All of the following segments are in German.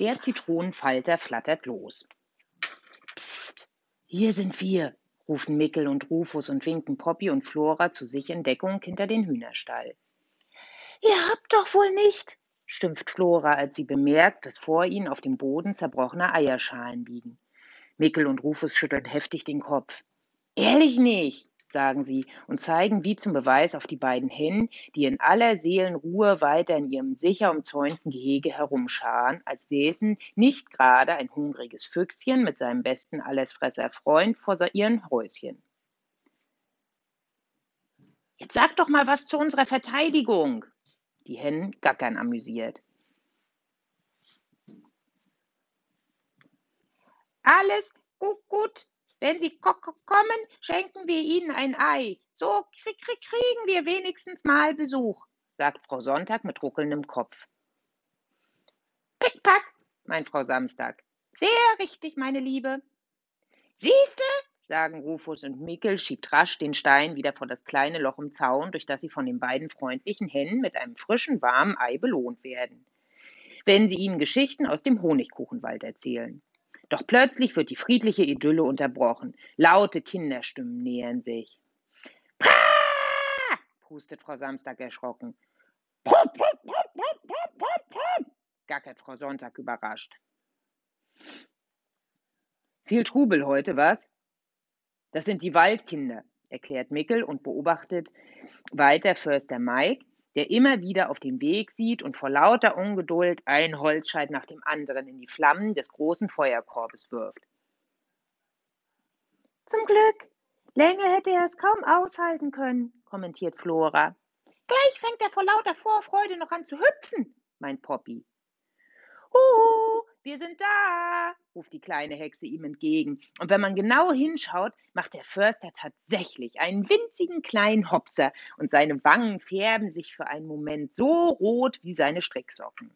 Der Zitronenfalter flattert los. Psst, hier sind wir, rufen Mickel und Rufus und winken Poppy und Flora zu sich in Deckung hinter den Hühnerstall. Ihr habt doch wohl nicht, schimpft Flora, als sie bemerkt, dass vor ihnen auf dem Boden zerbrochene Eierschalen liegen. Mickel und Rufus schütteln heftig den Kopf. Ehrlich nicht, sagen sie und zeigen wie zum Beweis auf die beiden Hennen, die in aller Seelenruhe weiter in ihrem sicher umzäunten Gehege herumscharen, als säßen nicht gerade ein hungriges Füchschen mit seinem besten Allesfresser Freund vor ihren Häuschen. Jetzt sag doch mal was zu unserer Verteidigung. Die Hennen gackern amüsiert. Alles gut, gut, wenn Sie kommen, schenken wir Ihnen ein Ei. So kriegen wir wenigstens mal Besuch, sagt Frau Sonntag mit ruckelndem Kopf. Pickpack, meint Frau Samstag. Sehr richtig, meine Liebe. Siehste, sagen Rufus und Mickel, schiebt rasch den Stein wieder vor das kleine Loch im Zaun, durch das sie von den beiden freundlichen Hennen mit einem frischen, warmen Ei belohnt werden. Wenn sie ihnen Geschichten aus dem Honigkuchenwald erzählen. Doch plötzlich wird die friedliche Idylle unterbrochen. Laute Kinderstimmen nähern sich. Pah! prustet Frau Samstag erschrocken. Pup, pup, pup, gackert Frau Sonntag überrascht. Viel Trubel heute, was? Das sind die Waldkinder, erklärt Mickel und beobachtet weiter Förster Mike, der immer wieder auf den Weg sieht und vor lauter Ungeduld ein Holzscheit nach dem anderen in die Flammen des großen Feuerkorbes wirft. Zum Glück. Länger hätte er es kaum aushalten können, kommentiert Flora. Gleich fängt er vor lauter Vorfreude noch an zu hüpfen, meint Poppy. Huhu, wir sind da, ruft die kleine Hexe ihm entgegen. Und wenn man genau hinschaut, macht der Förster tatsächlich einen winzigen kleinen Hopser und seine Wangen färben sich für einen Moment so rot wie seine Stricksocken.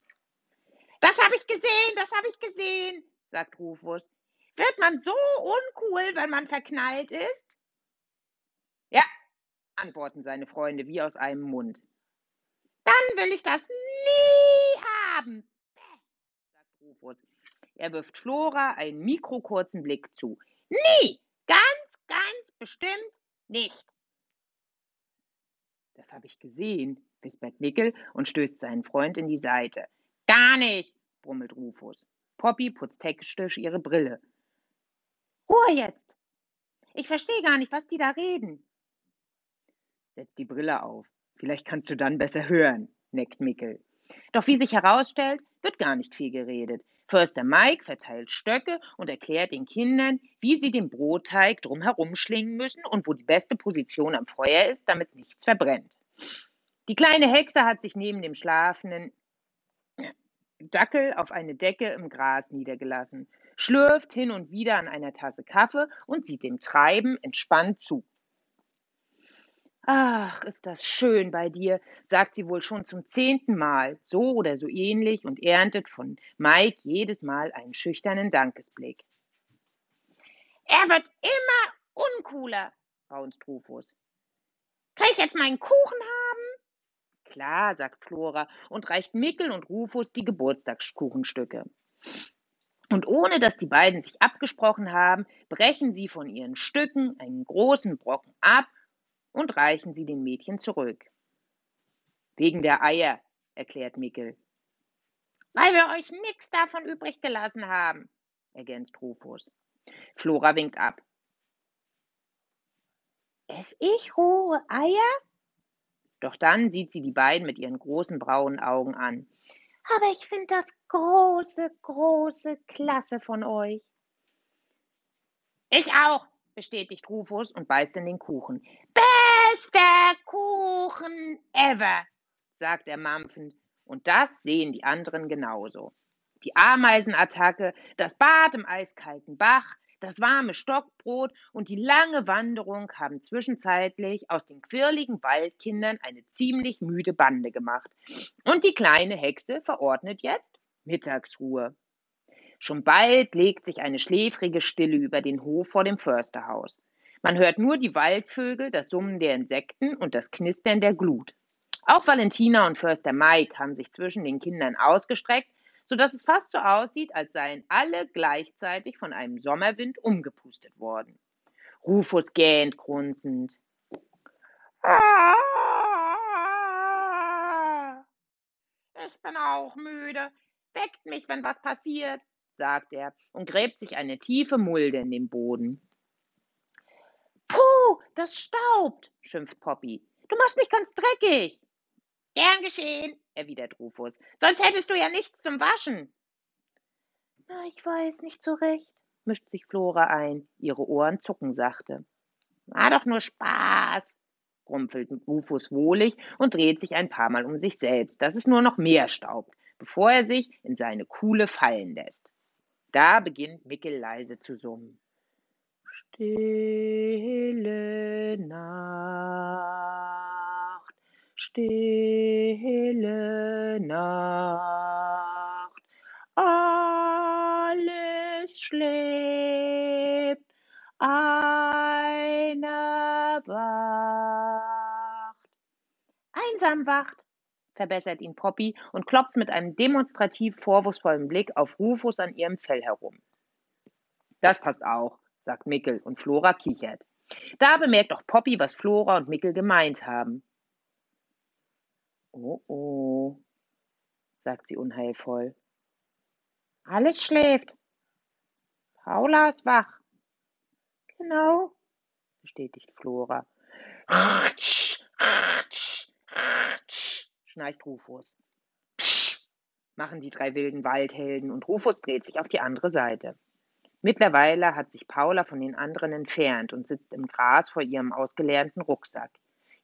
Das habe ich gesehen, das habe ich gesehen, sagt Rufus. Wird man so uncool, wenn man verknallt ist? Ja, antworten seine Freunde wie aus einem Mund. Dann will ich das nie haben, Rufus. Er wirft Flora einen mikrokurzen Blick zu. Nie! Ganz, ganz bestimmt nicht. Das habe ich gesehen, wispert Mickel und stößt seinen Freund in die Seite. Gar nicht, brummelt Rufus. Poppy putzt hektisch ihre Brille. Ruhe jetzt! Ich verstehe gar nicht, was die da reden. Setz die Brille auf. Vielleicht kannst du dann besser hören, neckt Mickel. Doch wie sich herausstellt, wird gar nicht viel geredet. Förster Mike verteilt Stöcke und erklärt den Kindern, wie sie den Brotteig drumherum schlingen müssen und wo die beste Position am Feuer ist, damit nichts verbrennt. Die kleine Hexe hat sich neben dem schlafenden Dackel auf eine Decke im Gras niedergelassen, schlürft hin und wieder an einer Tasse Kaffee und sieht dem Treiben entspannt zu. Ach, ist das schön bei dir, sagt sie wohl schon zum zehnten Mal, so oder so ähnlich, und erntet von Mike jedes Mal einen schüchternen Dankesblick. Er wird immer uncooler, raunzt Rufus. Kann ich jetzt meinen Kuchen haben? Klar, sagt Flora und reicht Mickel und Rufus die Geburtstagskuchenstücke. Und ohne dass die beiden sich abgesprochen haben, brechen sie von ihren Stücken einen großen Brocken ab und reichen sie den Mädchen zurück. Wegen der Eier, erklärt Mickel. Weil wir euch nix davon übrig gelassen haben, ergänzt Rufus. Flora winkt ab. Ess ich rohe Eier? Doch dann sieht sie die beiden mit ihren großen braunen Augen an. Aber ich finde das große, große Klasse von euch. Ich auch, bestätigt Rufus und beißt in den Kuchen. Bester Kuchen ever, sagt er mampfend. Und das sehen die anderen genauso. Die Ameisenattacke, das Bad im eiskalten Bach, das warme Stockbrot und die lange Wanderung haben zwischenzeitlich aus den quirligen Waldkindern eine ziemlich müde Bande gemacht. Und die kleine Hexe verordnet jetzt Mittagsruhe. Schon bald legt sich eine schläfrige Stille über den Hof vor dem Försterhaus. Man hört nur die Waldvögel, das Summen der Insekten und das Knistern der Glut. Auch Valentina und Förster Mike haben sich zwischen den Kindern ausgestreckt, sodass es fast so aussieht, als seien alle gleichzeitig von einem Sommerwind umgepustet worden. Rufus gähnt grunzend. Ich bin auch müde. Weckt mich, wenn was passiert, sagt er und gräbt sich eine tiefe Mulde in den Boden. Das staubt, schimpft Poppy. Du machst mich ganz dreckig. Gern geschehen, erwidert Rufus. Sonst hättest du ja nichts zum Waschen. Na, ich weiß nicht so recht, mischt sich Flora ein. Ihre Ohren zucken sachte. War doch nur Spaß, grumpfelt Rufus wohlig und dreht sich ein paar Mal um sich selbst, dass es nur noch mehr staubt, bevor er sich in seine Kuhle fallen lässt. Da beginnt Mickel leise zu summen. Stille Nacht, stille Nacht, alles schläft, einer wacht. Einsam wacht, verbessert ihn Poppy und klopft mit einem demonstrativ vorwurfsvollen Blick auf Rufus an ihrem Fell herum. Das passt auch, sagt Mickel und Flora kichert. Da bemerkt auch Poppy, was Flora und Mickel gemeint haben. Oh oh, sagt sie unheilvoll. Alles schläft. Paula ist wach. Genau, bestätigt Flora. Atsch, atsch, atsch, schnarcht Rufus. Psch, machen die drei wilden Waldhelden und Rufus dreht sich auf die andere Seite. Mittlerweile hat sich Paula von den anderen entfernt und sitzt im Gras vor ihrem ausgeleerten Rucksack.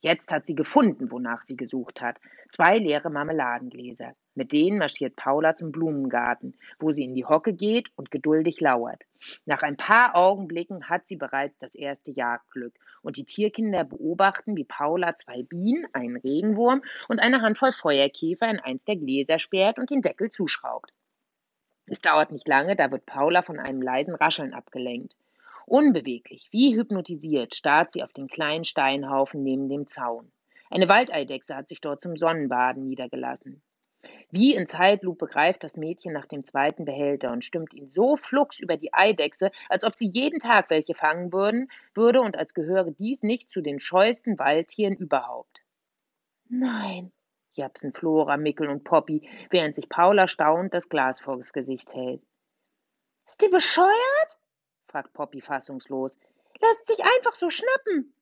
Jetzt hat sie gefunden, wonach sie gesucht hat. Zwei leere Marmeladengläser. Mit denen marschiert Paula zum Blumengarten, wo sie in die Hocke geht und geduldig lauert. Nach ein paar Augenblicken hat sie bereits das erste Jagdglück und die Tierkinder beobachten, wie Paula zwei Bienen, einen Regenwurm und eine Handvoll Feuerkäfer in eins der Gläser sperrt und den Deckel zuschraubt. Es dauert nicht lange, da wird Paula von einem leisen Rascheln abgelenkt. Unbeweglich, wie hypnotisiert, starrt sie auf den kleinen Steinhaufen neben dem Zaun. Eine Waldeidechse hat sich dort zum Sonnenbaden niedergelassen. Wie in Zeitlupe greift das Mädchen nach dem zweiten Behälter und stimmt ihn so flugs über die Eidechse, als ob sie jeden Tag welche fangen würden, würde und als gehöre dies nicht zu den scheuesten Waldtieren überhaupt. Nein, japsen Flora, Mickel und Poppy, während sich Paula staunend das Glas vor das Gesicht hält. Ist die bescheuert? fragt Poppy fassungslos. Lässt sich einfach so schnappen.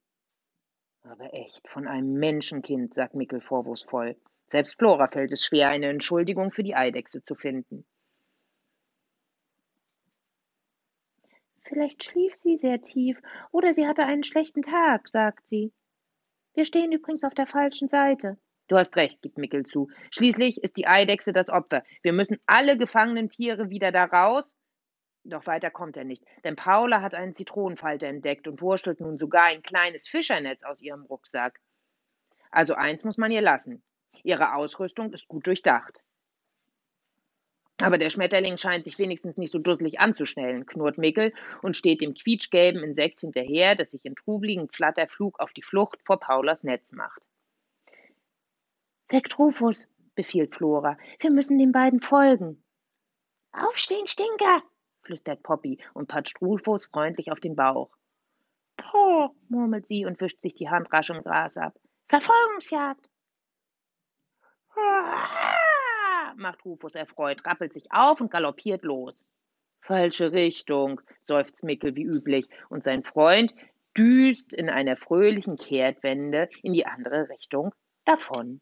Aber echt, von einem Menschenkind, sagt Mickel vorwurfsvoll. Selbst Flora fällt es schwer, eine Entschuldigung für die Eidechse zu finden. Vielleicht schlief sie sehr tief oder sie hatte einen schlechten Tag, sagt sie. Wir stehen übrigens auf der falschen Seite. Du hast recht, gibt Mickel zu. Schließlich ist die Eidechse das Opfer. Wir müssen alle gefangenen Tiere wieder da raus. Doch weiter kommt er nicht, denn Paula hat einen Zitronenfalter entdeckt und wurschtelt nun sogar ein kleines Fischernetz aus ihrem Rucksack. Also eins muss man ihr lassen. Ihre Ausrüstung ist gut durchdacht. Aber der Schmetterling scheint sich wenigstens nicht so dusselig anzuschnellen, knurrt Mickel und steht dem quietschgelben Insekt hinterher, das sich in trubeligen Flatterflug auf die Flucht vor Paulas Netz macht. Weckt Rufus, befiehlt Flora. Wir müssen den beiden folgen. Aufstehen, Stinker, flüstert Poppy und patscht Rufus freundlich auf den Bauch. Poh, murmelt sie und wischt sich die Hand rasch im Gras ab. Verfolgungsjagd. macht Rufus erfreut, rappelt sich auf und galoppiert los. Falsche Richtung, seufzt Mickel wie üblich, und sein Freund düst in einer fröhlichen Kehrtwende in die andere Richtung davon.